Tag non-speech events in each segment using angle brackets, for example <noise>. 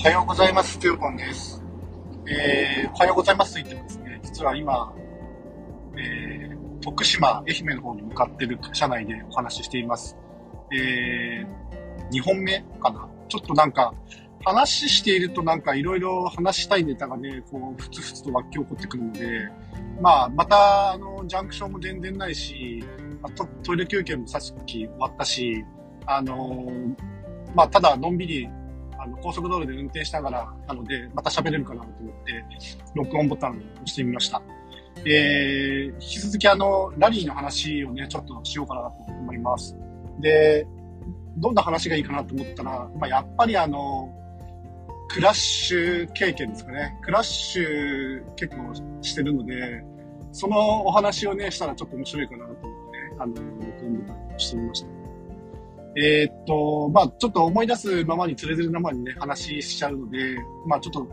おはようございます。トヨポンです。えー、おはようございますと言ってもですね、実は今、えー、徳島、愛媛の方に向かってる車内でお話ししています。えー、2本目かな。ちょっとなんか、話しているとなんかいろいろ話したいネタがね、こう、ふつふつと湧き起こってくるので、まあ、また、あの、ジャンクションも全然ないし、トトイレ休憩もさっき終わったし、あのー、まあ、ただ、のんびりあの、高速道路で運転しながらなので、また喋れるかなと思って、録音ボタンを押してみました。えー、引き続きあの、ラリーの話をね、ちょっとしようかなと思います。で、どんな話がいいかなと思ったら、まあ、やっぱりあの、クラッシュ経験ですかね。クラッシュ結構してるので、そのお話をね、したらちょっと面白いかなと思ってね、あの、録音ボタンを押してみました。えー、っと、まあちょっと思い出すままにつれづれなままにね、話しちゃうので、まあちょっと、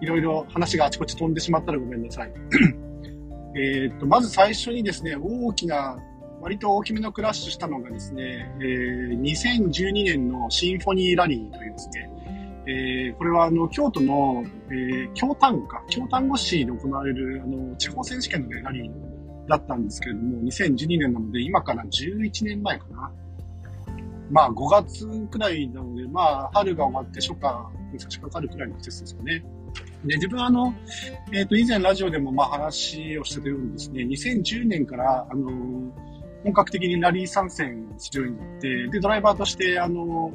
いろいろ話があちこち飛んでしまったらごめんなさい。<clears throat> えっと、まず最初にですね、大きな、割と大きめのクラッシュしたのがですね、えー、2012年のシンフォニーラリーというですね、えー、これはあの、京都の、えー、京丹後か、京丹後市で行われる、あの、地方選手権の、ね、ラリーだったんですけれども、2012年なので、今から11年前かな。まあ5月くらいなので、まあ春が終わって初夏に差し掛かるくらいの季節ですかね。で、自分はあの、えっ、ー、と、以前ラジオでもまあ話をしてたようにですね、2010年から、あの、本格的にラリー参戦するようになって、で、ドライバーとして、あの、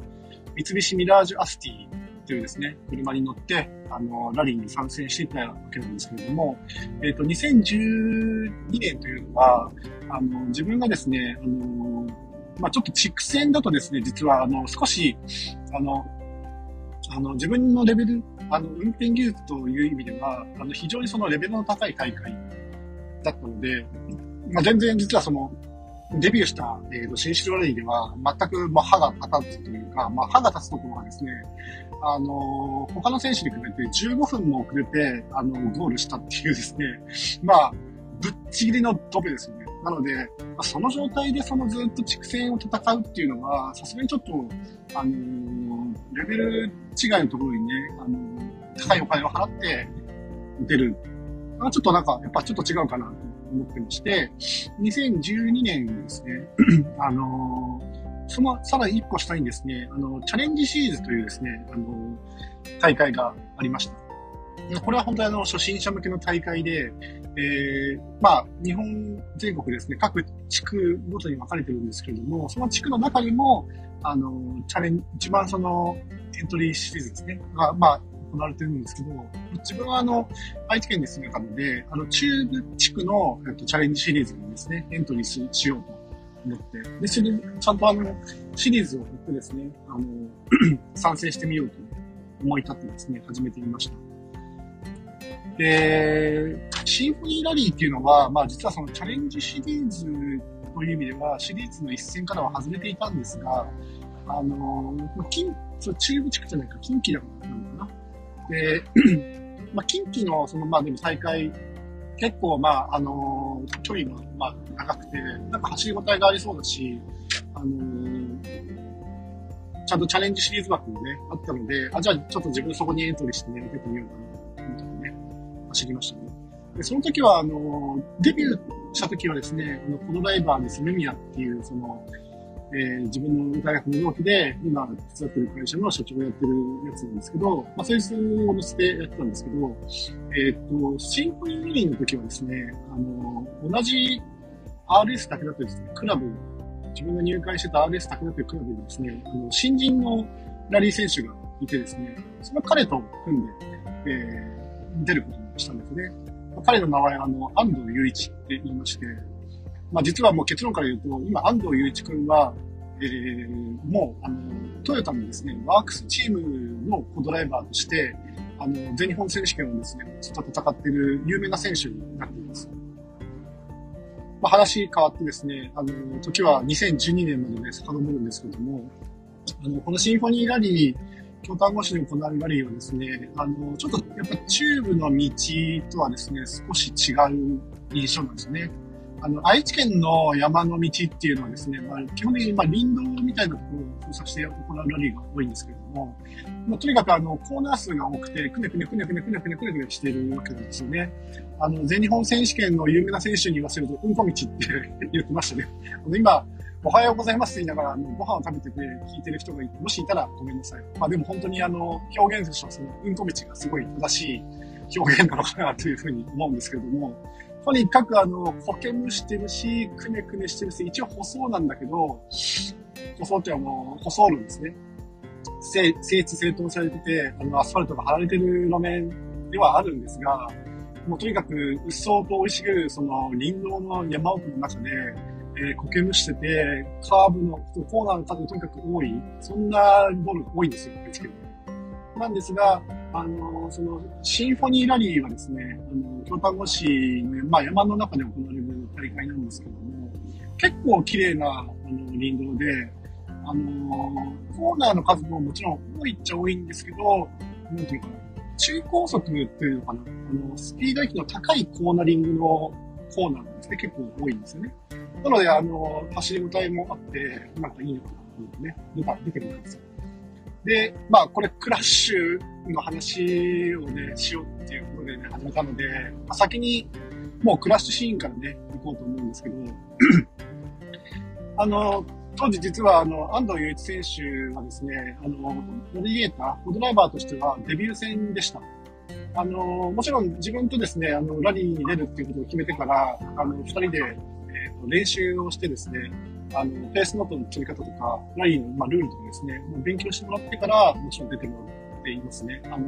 三菱ミラージュアスティというですね、車に乗って、あの、ラリーに参戦していたわけなんですけれども、えっ、と、2012年というのは、あの、自分がですね、あの、まあ、ちょっと畜戦だとですね、実は、あの、少し、あの、あの、自分のレベル、あの、運転技術という意味では、あの、非常にそのレベルの高い大会だったので、まあ、全然実はその、デビューした、えー、と新城ラリーでは、全く、まあ、歯が立つというか、まあ、歯が立つところはですね、あの、他の選手に比べて15分も遅れて、あの、ゴールしたっていうですね、まあ、ぶっちぎりのドベですよね。なので、まあ、その状態でそのずっと畜生を戦うっていうのは、さすがにちょっと、あのー、レベル違いのところにね、あのー、高いお金を払って出る。あちょっとなんか、やっぱちょっと違うかなと思ってまして、2012年ですね、<clears throat> あのー、そのさらに一歩下にですね、あの、チャレンジシリーズというですね、あの、大会がありました。これは本当にあの、初心者向けの大会で、えー、まあ、日本全国ですね、各地区ごとに分かれてるんですけれども、その地区の中にも、あの、チャレン、一番その、エントリーシリーズですね、が、まあ、行われてるんですけど、自分はあの、愛知県に住んでたので、あの、中部地区の、えっと、チャレンジシリーズにですね、エントリーししようと思って、で、それで、ちゃんとあの、シリーズを振ってですね、あの、<clears throat> 参戦してみようと思い立ってですね、始めてみました。で、シンフォニーラリーっていうのは、まあ実はそのチャレンジシリーズという意味では、シリーズの一線からは外れていたんですが、あの、近、中部地区じゃないか、近畿だったのかな。で、<clears throat> まあ近畿のその、まあでも大会、結構まあ、あの、距離がまあ長くて、なんか走り応えがありそうだし、あの、ちゃんとチャレンジシリーズ枠もね、あったので、あ、じゃあちょっと自分そこにエントリーしてね、出てみようかな。走りましたね。で、その時は、あの、デビューした時はですね、あの、このライバーです、メミヤっていう、その、えー、自分の大学の同期で、今手伝ってる会社の社長をやってるやつなんですけど、まあ、そいつを乗せてやってたんですけど、えっ、と、シンフォニーミリンの時はですね、あの、同じ RS だけだとですね、クラブ、自分が入会してた RS だけだというクラブにですね、あの、新人のラリー選手がいてですね、その彼と組んで、えー、出ることしたんですね。彼の名前は、あの、安藤雄一って言いまして、まあ実はもう結論から言うと、今安藤雄一君は、えー、もう、あの、トヨタのですね、ワークスチームのコドライバーとして、あの、全日本選手権をですね、ずっと戦っている有名な選手になっています。まあ話変わってですね、あの、時は2012年までね、遡るんですけども、あの、このシンフォニーラリー、京丹後市で行われるラリーはですね、あの、ちょっとやっぱチューブの道とはですね、少し違う印象なんですよね。あの、愛知県の山の道っていうのはですね、まあ、基本的にまあ林道みたいなところを封鎖して行うラリーが多いんですけれども、まあ、とにかくあの、コーナー数が多くて、くねくねくねくねくねくねくねくねしてるわけなんですよね。あの、全日本選手権の有名な選手に言わせると、うんこ道って <laughs> 言ってましたね。あの今、おはようございますって言いながら、ご飯を食べてて聞いてる人がいて、もしいたらごめんなさい。まあでも本当にあの、表現としてはその、うんこ道がすごい正しい表現なのかなというふうに思うんですけれども、とにかくあの、苔むしてるし、くねくねしてるし、一応舗装なんだけど、舗装っていうのはもう、舗装るんですね。整整地整頓されてて、あの、アスファルトが張られてる路面ではあるんですが、もうとにかく、うっそうと生い茂る、その、林道の山奥の中で、えー、苔むしてて、カーブの、コーナーの数がとにかく多い、そんなボールが多いんですよ、愛知県なんですが、あの、その、シンフォニーラリーはですね、あの、京丹後市の、まあ、山の中で行われる大会なんですけども、結構綺麗な、あの、林道で、あの、コーナーの数ももちろん多いっちゃ多いんですけど、なんていうかな、中高速っていうのかな、あの、スピード域の高いコーナリングのコーナーなんですね、結構多いんですよね。なので、あの、走り応えもあって、なんかいいのかなと思ってね、出た、出てるんですよ。で、まあ、これクラッシュの話をね、しようっていうことでね、始めたので、まあ、先にもうクラッシュシーンからね、行こうと思うんですけど、あの、当時実はあの、安藤雄一選手はですね、あの、ナビゲーター、ドライバーとしてはデビュー戦でした。あの、もちろん自分とですね、あの、ラリーに出るっていうことを決めてから、あの、二人で、練習をしてですね、あの、ペースノートの取り方とか、ラインの、まあ、ルールとかですね、もう勉強してもらってから、もちろん出てもらっていますね。あの、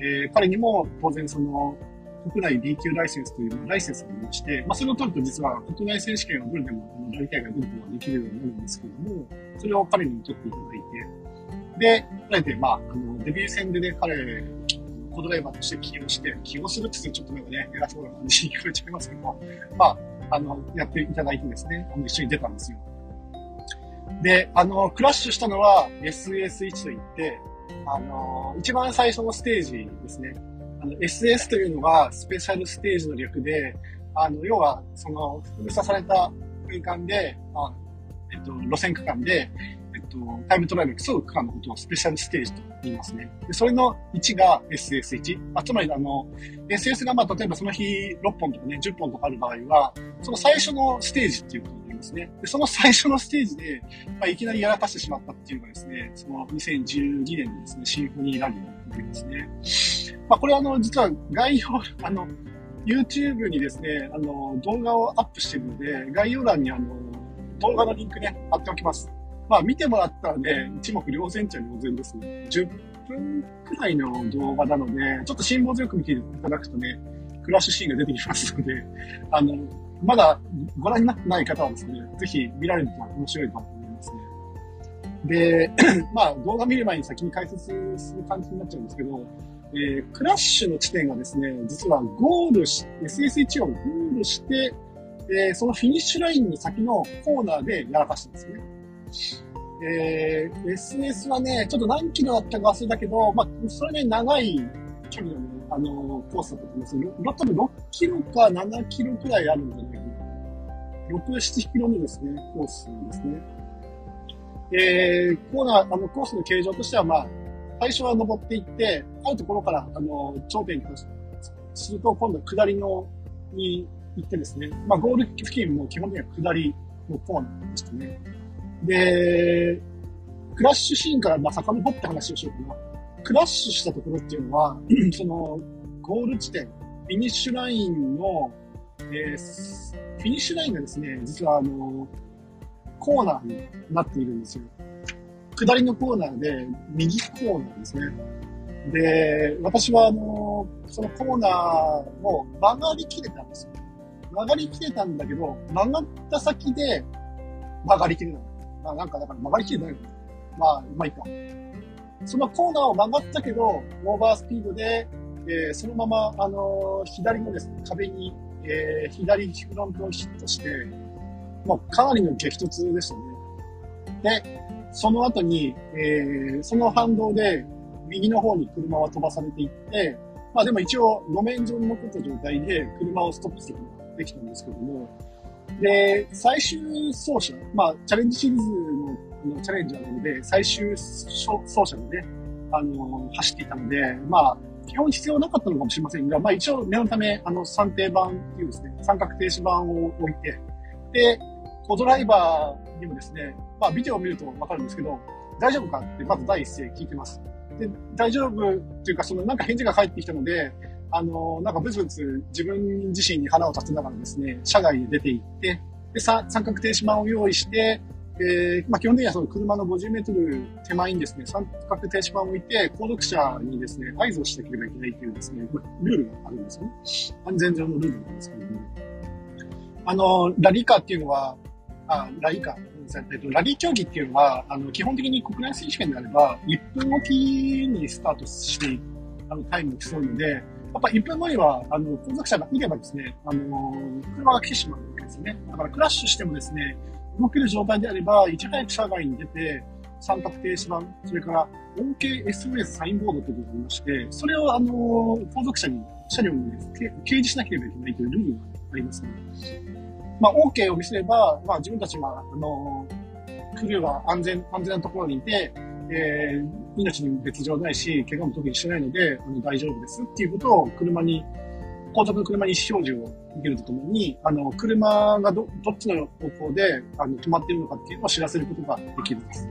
えー、彼にも当然その、国内 B 級ライセンスというライセンスがありまして、まあ、それを取ると実は国内選手権をどれでも、ラリ大会出ることができるようになるんですけども、それを彼に取っていただいて、で、あえて、まあ、あの、デビュー戦でね、彼、コドライバーとして起用して、起用するって言ってちょっとね、偉そうな感じに聞こえちゃいますけど、まあ、あの、やっていただいてですね、あの、一緒に出たんですよ。で、あの、クラッシュしたのは SS1 といって、あの、一番最初のステージですね。あの、SS というのはスペシャルステージの略で、あの、要は、その、封鎖された空間で、あえっと、路線区間で、と、タイムトライアル競う区間のことをスペシャルステージと言いますね。でそれの1が SS1。あつまり、あの、SS が、まあ、例えばその日6本とかね、10本とかある場合は、その最初のステージっていうことになりますね。でその最初のステージで、まあ、いきなりやらかしてしまったっていうのがですね、その2012年のですね、シンフォニーラリーになりますね。まあ、これはあの、実は概要、あの、YouTube にですね、あの、動画をアップしてるので、概要欄にあの、動画のリンクね、貼っておきます。まあ見てもらったらね、一目瞭然っちゃ瞭然ですね。10分くらいの動画なので、ちょっと辛抱強く見ていただくとね、クラッシュシーンが出てきますので、<laughs> あの、まだご覧になってない方はですね、ぜひ見られると面白いかと思いますね。で、<clears throat> まあ動画見る前に先に解説する感じになっちゃうんですけど、えー、クラッシュの地点がですね、実はゴールし、SS1 をゴールして、えー、そのフィニッシュラインの先のコーナーでやらかしたんですね。えー、SS はね、ちょっと何キロだったか忘れたけど、まあ、それね、長い距離のね、あのー、コースだったと思います。多分6キロか7キロくらいあるんじゃないかな。6、7キロのですね、コースですね。えー、コーナー、あの、コースの形状としては、まあ、最初は登っていって、あるところから、あの、頂点にすると、今度は下りの、に行ってですね、まあ、ゴール付近も基本的には下りのコーナーでしたね。で、クラッシュシーンからまあ遡って話をしようかな。クラッシュしたところっていうのは、<clears throat> その、ゴール地点、フィニッシュラインの、えー、フィニッシュラインがですね、実はあの、コーナーになっているんですよ。下りのコーナーで、右コーナーですね。で、私はあの、そのコーナーを曲がりきれたんですよ。曲がりきれたんだけど、曲がった先で曲がりきれない。まあなんかだから曲がりきれないまあ、まいか。そのコーナーを曲がったけど、オーバースピードで、えー、そのまま、あのー、左のですね、壁に、えー、左フロントをヒットして、もうかなりの激突でしたね。で、その後に、えー、その反動で、右の方に車は飛ばされていって、まあでも一応路面上に残った状態で車をストップすることができたんですけども、で、最終走者、まあ、チャレンジシリーズののチャレンジャーなので、最終走者でね、あの、走っていたので、まあ、基本必要なかったのかもしれませんが、まあ一応念のため、あの、三定板っていうですね、三角停止板を置いて、で、コドライバーにもですね、まあビデオを見るとわかるんですけど、大丈夫かってまず第一声聞いてます。で、大丈夫っていうか、そのなんか返事が返ってきたので、あの、なんかブツブツ自分自身に腹を立てながらですね、車外へ出て行って、で、三角停止板を用意して、えー、まあ、基本的にはその車の50メートル手前にですね、三角停止板を置いて、後続車にですね、合図をしなければいけないというですね、ルールがあるんですよね。安全上のルールなんですけども。あの、ラリーカーっていうのは、あ、ラリーカー、えっと、ラリー競技っていうのは、あの、基本的に国内選手権であれば、1分おきにスタートして、あの、タイムを競うので、やっぱ1分後には、あの、後続車がいればですね、あの、車が来てしまうわけですね。だからクラッシュしてもですね、動ける状態であれば、いち早く車外に出て、三角停止板、それから OKSOS サインボードというのがありまして、それをあの、後続車に、車両に、ね、掲示しなければいけないというルールがありますね。まあ、OK を見せれば、まあ、自分たちは、あの、クルーは安全、安全なところにいて、えー、命にも別状ないし、怪我も特にしてないので、あの、大丈夫ですっていうことを車に後続の車に意思表示を受けるとともに、あの、車がど、どっちの方向で、あの、止まっているのかっていうのを知らせることができるんです。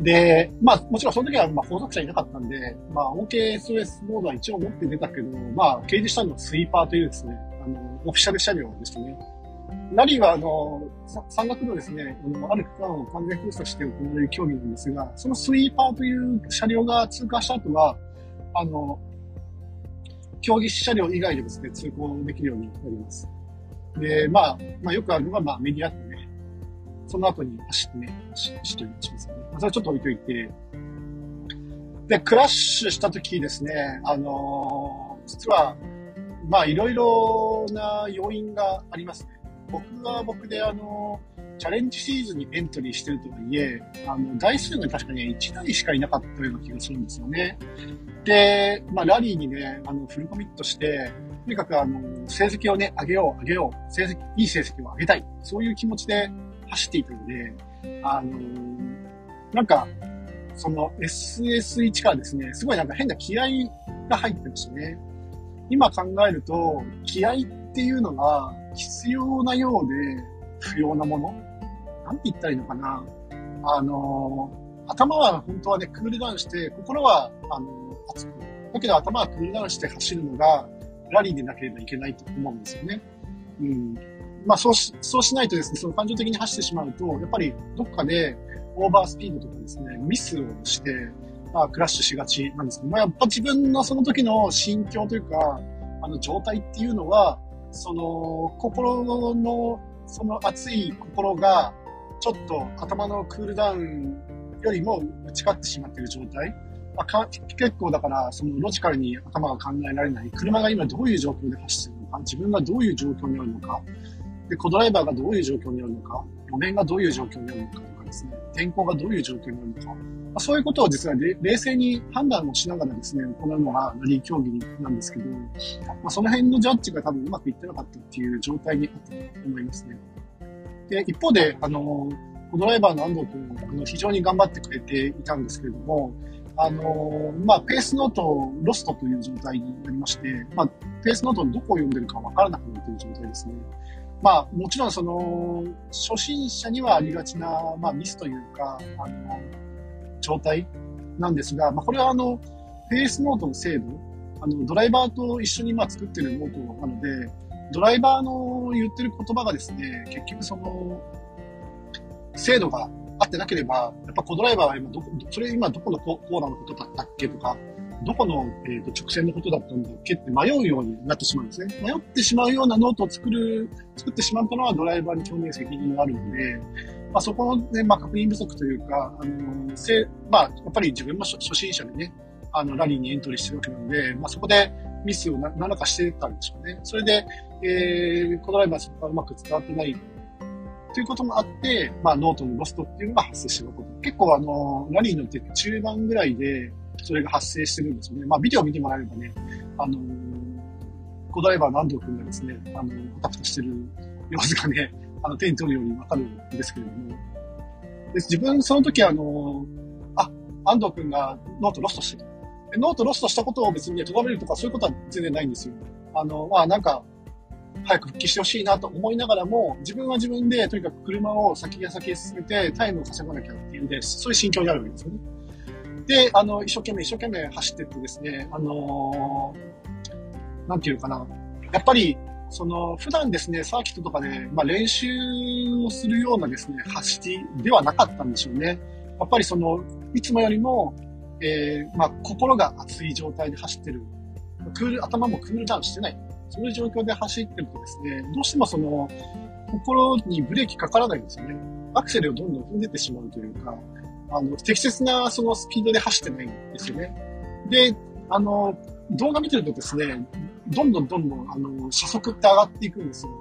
で、まあ、もちろんその時は、まあ、後続車いなかったんで、まあ、OKSOS モードは一応持って出たけど、まあ、掲示したのはスイーパーというですね、あの、オフィシャル車両でしたね。ラリーは、あの、山岳のですね、あの、ある区間を完全封鎖して行われる競技なんですが、そのスイーパーという車両が通過した後は、あの、競技車両以外でですね、通行できるようになります。で、まあ、まあよくあるのが、まあメディアってね、その後に走ってね、走ったりしますよね。まあ、それちょっと置いといて、で、クラッシュした時ですね、あのー、実は、まあいろいろな要因がありますね。僕は僕であのチャレンジシーズンにエントリーしてるとはいえ、あの、台数が確かに1台しかいなかったような気がするんですよね。で、まあ、ラリーにね、あの、フルコミットして、とにかくあの、成績をね、上げよう、上げよう、成績、いい成績を上げたい。そういう気持ちで走っていたので、あの、なんか、その SS1 からですね、すごいなんか変な気合が入ってましたね。今考えると、気合っっていうのが必要なようで不要なもの？なんて言ったらいいのかな？あの、頭は本当はね、クールダウンして、心は、あの、熱く。だけど頭はクールダウンして走るのが、ラリーでなければいけないと思うんですよね。うん。まあ、そうし、そうしないとですね、その感情的に走ってしまうと、やっぱりどっかでオーバースピードとかですね、ミスをして、まあ、クラッシュしがちなんですけど、まあ、やっぱ自分のその時の心境というか、あの、状態っていうのは、その、心の、その熱い心が、ちょっと頭のクールダウンよりも打ち勝ってしまっている状態。まあ、か結構だから、そのロジカルに頭が考えられない。車が今どういう状況で走っているのか、自分がどういう状況にあるのか、で、コドライバーがどういう状況にあるのか、路面がどういう状況にあるのかとかですね、天候がどういう状況にあるのか、まあ、そういうことを実は冷静に判断をしながらですね、行うのがラリー競技なんですけど、まあ、その辺のジャッジが多分うまくいってなかったっていう状態にあったと思いますね。で、一方で、あの、ドライバーの安藤君、あの、非常に頑張ってくれていたんですけれども、あの、まあ、ペースノートをロストという状態になりまして、まあ、ペースノートのどこを読んでるかわからなくなっている状態ですね。まあ、もちろんその、初心者にはありがちな、まあ、ミスというか、あの、状態なんですが、まあ、これはあの、ペースノートの精度、あの、ドライバーと一緒にまあ作ってるノートなので、ドライバーの言ってる言葉がですね、結局その、精度が合ってなければ、やっぱコドライバーは今どこ、それ今どこのコーナーのことだったっけとか、どこの、えー、と直線のことだったんだっけって迷うようになってしまうんですね。迷ってしまうようなノートを作る、作ってしまったのはドライバーに基本的に責任があるので、まあ、そこのね、まあ、確認不足というか、あの、せまあ、やっぱり自分も初心者でね、あの、ラリーにエントリーしてるわけなので、まあ、そこでミスを何らかしてたんでしょうね。それで、えー、コドライバーそこがうまく伝わってないということもあって、まあ、ノートのロストっていうのが発生してること。結構あの、ラリーのて中盤ぐらいで、それが発生してるんですよね。まあ、ビデオ見てもらえればね、あのー、コドライバーの安藤君がですね、あの、アタフタしてる様子がね、あの、手に取るようにわかるんですけれども、で自分、その時あの、あ、安藤君がノートロストしてる。ノートロストしたことを別にね、咎めるとかそういうことは全然ないんですよ。あの、まあなんか、早く復帰してほしいなと思いながらも、自分は自分でとにかく車を先や先へ進めてタイムを稼がなきゃっていうんで、そういう心境にあるわけですよね。で、あの、一生懸命一生懸命走ってってですね、あのー、なんていうかな。やっぱり、その、普段ですね、サーキットとかで、まあ、練習をするようなですね、走りではなかったんでしょうね。やっぱりその、いつもよりも、えー、まあ、心が熱い状態で走ってる。クール、頭もクールダウンしてない。そういう状況で走ってるとですね、どうしてもその、心にブレーキかからないんですよね。アクセルをどんどん踏んでってしまうというか、あの、適切なそのスピードで走ってないんですよね。で、あの、動画見てるとですね、どんどんどんどん、あの、車速って上がっていくんですよ。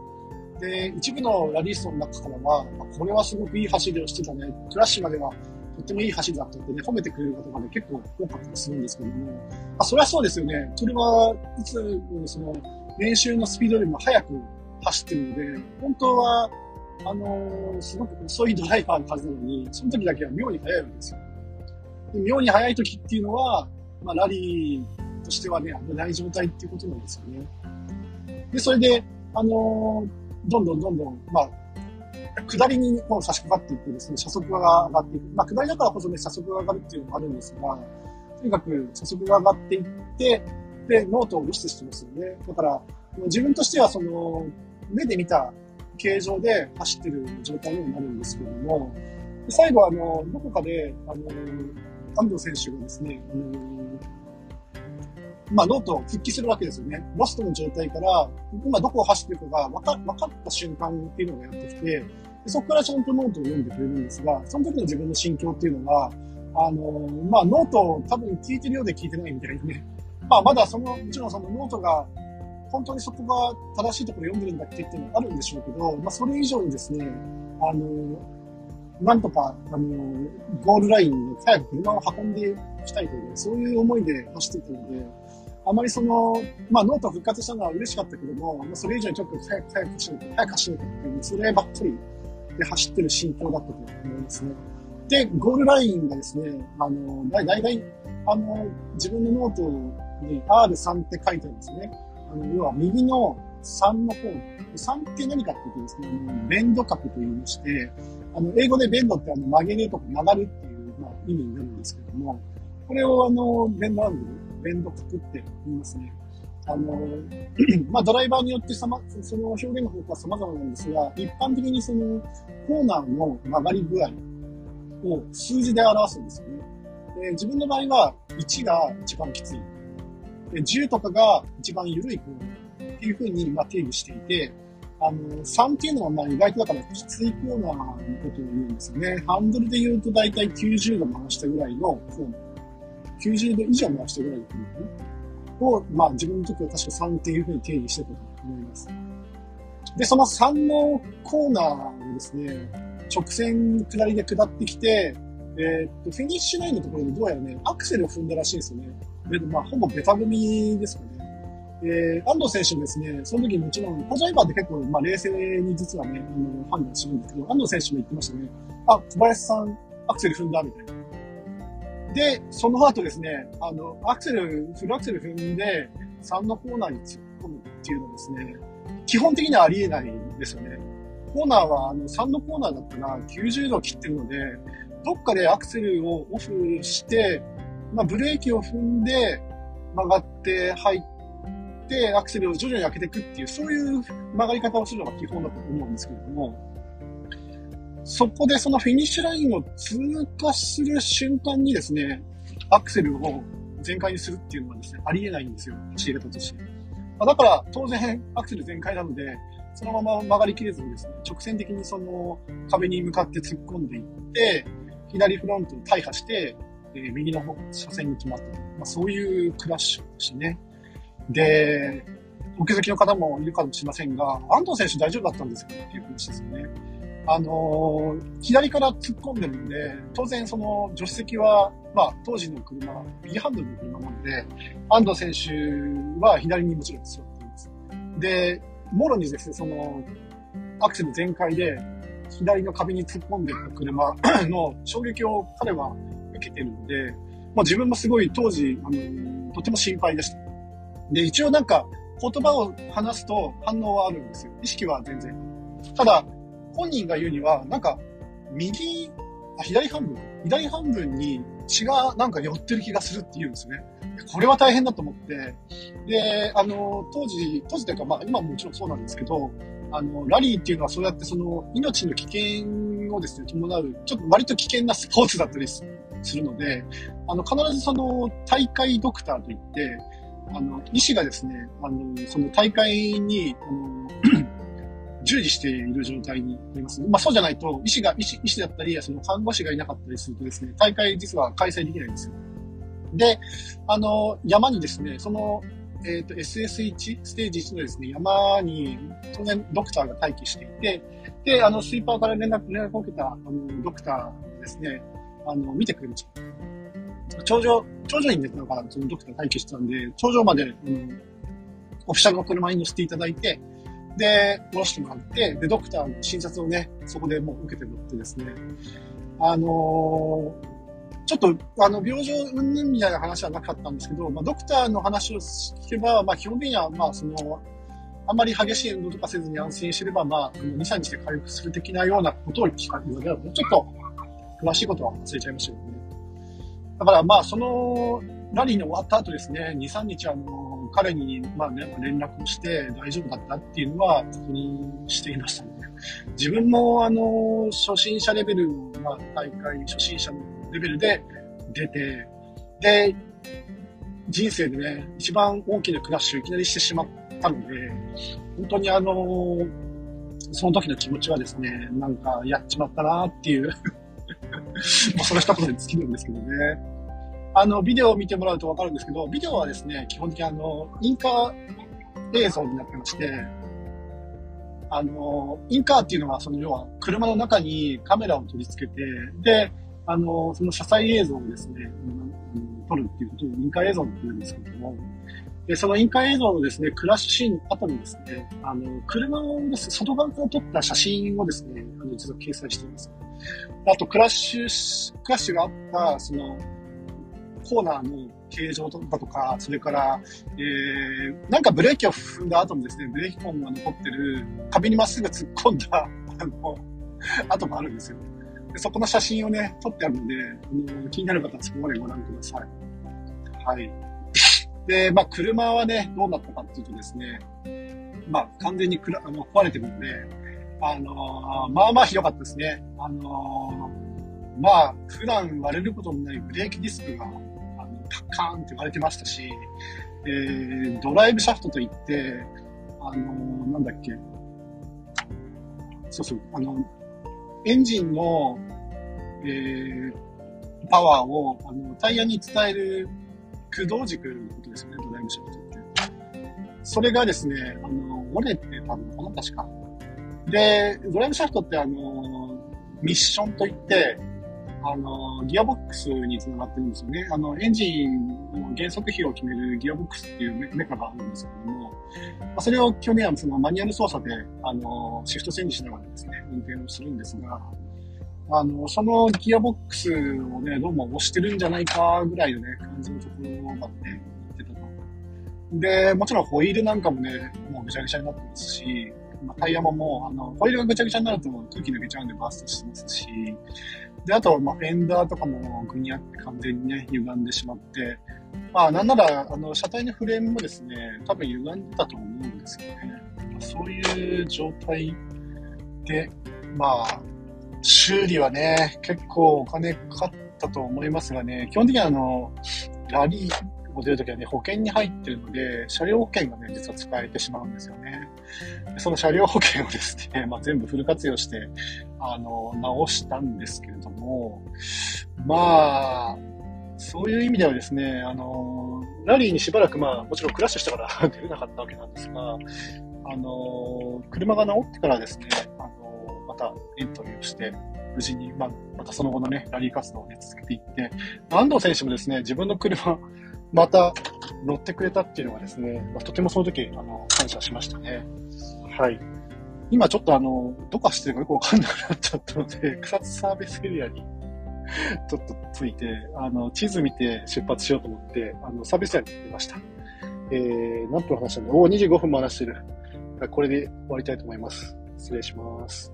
で、一部のラリーストの中からは、まあこれはすごくいい走りをしてたね。クラッシュまではとってもいい走りだったってね、褒めてくれる方がね、結構多かったりするんですけども、まあ、それはそうですよね。それはいつその、練習のスピードよりも速く走ってるので、本当は、あのー、すごく遅いドライバーのはずなのに、その時だけは妙に速いわけですよ。で妙に速い時っていうのは、まあ、ラリーとしてはね、危ない状態っていうことなんですよね。で、それで、あのー、どんどんどんどん、まあ、下りにこう差し掛かっていってですね、車速が上がっていく。まあ、下りだからこそね、車速が上がるっていうのもあるんですが、とにかく車速が上がっていって、で、ノートをロストしてますよね。だから、自分としてはその、目で見た形状で走ってる状態にはなるんですけども、最後あの、どこかで、あの、安藤選手がですね、あのまあ、ノート復帰するわけですよね。ロストの状態から、今どこを走ってるかが分か分かった瞬間っていうのがやってきて、そこからちゃんとノートを読んでくれるんですが、その時の自分の心境っていうのは、あの、まあ、ノートを多分聞いてるようで聞いてないみたいなね。まあ、まだその、もちろんそのノートが、本当にそこが正しいところ読んでるんだって言ってもあるんでしょうけど、まあ、それ以上にですね、あの、なんとか、あの、ゴールラインに早く車を運んでいきたいという、そういう思いで走っていたので、あまりその、まあ、ノート復活したのは嬉しかったけども、まあ、それ以上にちょっと早く早く走る、早く走るっていう、そればっかりで走ってる心境だったと思いますね。で、ゴールラインがですね、あの、だいだい、あの、自分のノートに R3 って書いてあるんですね。あの、要は右の3の方、3って何かって言うとですね、あのベンド角と言いまして、あの、英語でベンドってあの曲げるとか曲がるっていう、まあ、意味になるんですけども、これをあの、ベンドアングル、ベンド角って言いますね。あの、<clears throat> まあ、ドライバーによってさま、その表現の方法は様々なんですが、一般的にその、コーナーの曲がり具合を数字で表すんですよね。で自分の場合は1が一番きつい。で10とかが一番緩いコーナーっていうふうに、ま、定義していて、あの、3っていうのはまあ意外とだからきついコーナーのことを言うんですよね。ハンドルで言うと大体90度回したぐらいのコーナー。90度以上回したぐらいのコーナーを、まあ自分にとっては確か3っていうふうに定義してたと思います。で、その3のコーナーをですね、直線下りで下ってきて、えー、っと、フィニッシュラインのところでどうやらね、アクセルを踏んだらしいですよね。で、まあ、ほぼベタ踏みですかね。えー、安藤選手もですね、その時もちろん、コジャイバーって結構、まあ、冷静に実はね、あの、判断するんですけど、安藤選手も言ってましたね。あ、小林さん、アクセル踏んだみたいな。で、その後ですね、あの、アクセル、フルアクセル踏んで、3のコーナーに突っ込むっていうのはですね、基本的にはありえないんですよね。コーナーは、あの、3のコーナーだったら90度切ってるので、どっかでアクセルをオフして、まあ、ブレーキを踏んで、曲がって入って、アクセルを徐々に開けていくっていう、そういう曲がり方をするのが基本だと思うんですけれども、そこでそのフィニッシュラインを通過する瞬間にですね、アクセルを全開にするっていうのはですね、ありえないんですよ、走り方として。まだから当然アクセル全開なので、そのまま曲がりきれずにですね、直線的にその壁に向かって突っ込んでいって、左フロントを大破して、えー、右の方、車線に決まった。まあ、そういうクラッシュでしたね。で、お気づきの方もいるかもしれませんが、安藤選手大丈夫だったんですか？っていう話ですよね。あの、左から突っ込んでるんで、当然その助手席は、まあ当時の車、右ハンドルの車なので、安藤選手は左にもちろん座っています。で、もろにですね、その、アクセル全開で、左の壁に突っ込んでいった車 <coughs> の衝撃を彼は受けてるので、まあ、自分もすごい当時、あの、とても心配でした。で、一応なんか言葉を話すと反応はあるんですよ。意識は全然。ただ、本人が言うには、なんか、右、あ、左半分左半分に血がなんか寄ってる気がするって言うんですね。これは大変だと思って、で、あの、当時、当時というか、まあ今ももちろんそうなんですけど、あの、ラリーっていうのはそうやってその命の危険をですね、伴う、ちょっと割と危険なスポーツだったりするので、あの、必ずその大会ドクターといって、あの、医師がですね、あの、その大会に、あの、従事している状態になりますね。まあそうじゃないと、医師が、医師、医師だったり、その看護師がいなかったりするとですね、大会実は開催できないんですよ。で、あの、山にですね、その、えっ、ー、と、SS1、ステージ1のですね、山に、当然ドクターが待機していて、で、あの、スイーパーから連絡、連絡を受けた、あの、ドクターがですね、あの、見てくれました。頂上、頂上にね、なんか、そのドクター待機してたんで、頂上まで、うん、オフィシャルの車に乗せていただいて、で、下ろしてもらって、で、ドクターの診察をね、そこでもう受けてもらってですね、あのーちょっと、あの、病状云々みたいな話はなかったんですけど、まあ、ドクターの話を聞けば、まあ、基本的には、まあ、その、あんまり激しい運動とかせずに安心してれば、まあ、2、3日で回復する的なようなことを聞かれるので、もうちょっと、詳しいことは忘れちゃいましたけどね。だから、まあ、その、ラリーの終わった後ですね、2、3日、あの、彼に、まあね、連絡をして大丈夫だったっていうのは確認していましたね。自分も、あの、初心者レベルの、まあ、大会、初心者のレベルで出て、で、人生でね、一番大きなクラッシュをいきなりしてしまったので、本当にあの、その時の気持ちはですね、なんかやっちまったなっていう <laughs> もうその一言で尽きるんですけどね。あの、ビデオを見てもらうとわかるんですけど、ビデオはですね、基本的にあの、インカー映像になってまして、あの、インカーっていうのは、その要は車の中にカメラを取り付けて、で、あの、その車載映像をですね、撮るっていうことをインカー映像って言うんですけども、で、そのインカー映像のですね、クラッシュシーン後にですね、あの、車をです、外側から撮った写真をですね、あの、実は掲載しています。あと、クラッシュ、クラッシュがあった、その、コーナーの形状だとか、それから、えー、なんかブレーキを踏んだ後もですね、ブレーキ痕が残ってる、壁にまっすぐ突っ込んだ、あの、跡もあるんですよ。でそこの写真をね、撮ってあるんで、あの気になる方はそこまでご覧ください。はい。で、まあ、車はね、どうなったかっていうとですね、まあ、完全にくらあの壊れてるんで、あのー、まあまあひどかったですね。あのー、まあ、普段割れることのないブレーキディスクが、カーンって割れてましたし、えー、ドライブシャフトといって、あのー、なんだっけ、そうそう、あの、エンジンの、えー、パワーをあのタイヤに伝える駆動軸のことですよね、ドライブシャフトって。それがですね、あの、折れてたのかな、確か。で、ドライブシャフトってあの、ミッションといって、あの、ギアボックスにつながってるんですよね。あの、エンジンの減速比を決めるギアボックスっていうメカがあるんですけども、まあ、それを去年はそのマニュアル操作で、あの、シフトチェンジしながらですね、運転をするんですが、あの、そのギアボックスをね、どうも押してるんじゃないかぐらいのね、感じのところまでね、行ってたと。で、もちろんホイールなんかもね、もうぐちゃぐちゃになってますし、まあ、タイヤももう、あの、ホイールがぐちゃぐちゃになると空気抜けちゃうんでバーストしますし、で、あと、まあ、フェンダーとかもぐにゃって完全にね、歪んでしまって、まあ、なんなら、あの、車体のフレームもですね、多分歪んでたと思うんですよね。まあ、そういう状態で、まあ、修理はね、結構お金かかったと思いますがね、基本的にはあの、ラリーを出るときはね、保険に入ってるので、車両保険がね、実は使えてしまうんですよね。その車両保険をですね、<laughs> まあ、全部フル活用して、あの、直したんですけれども、まあ、そういう意味ではですね、あの、ラリーにしばらくまあ、もちろんクラッシュしたから <laughs> 出れなかったわけなんですが、あの、車が直ってからですね、あの、またエントリーをして、無事に、まあ、またその後のね、ラリー活動を、ね、続けていって、安藤選手もですね、自分の車、また乗ってくれたっていうのがですね、まあ、とてもその時、あの、感謝しましたね。はい。今ちょっとあの、どこ走ってるかよくわかんなくなっちゃったので、<laughs> 草津サービスエリアに <laughs> ちょっとついて、あの、地図見て出発しようと思って、あの、サービスエリアに行きました。えー、何分話したんだおお、25分も話してる。これで終わりたいと思います。失礼します。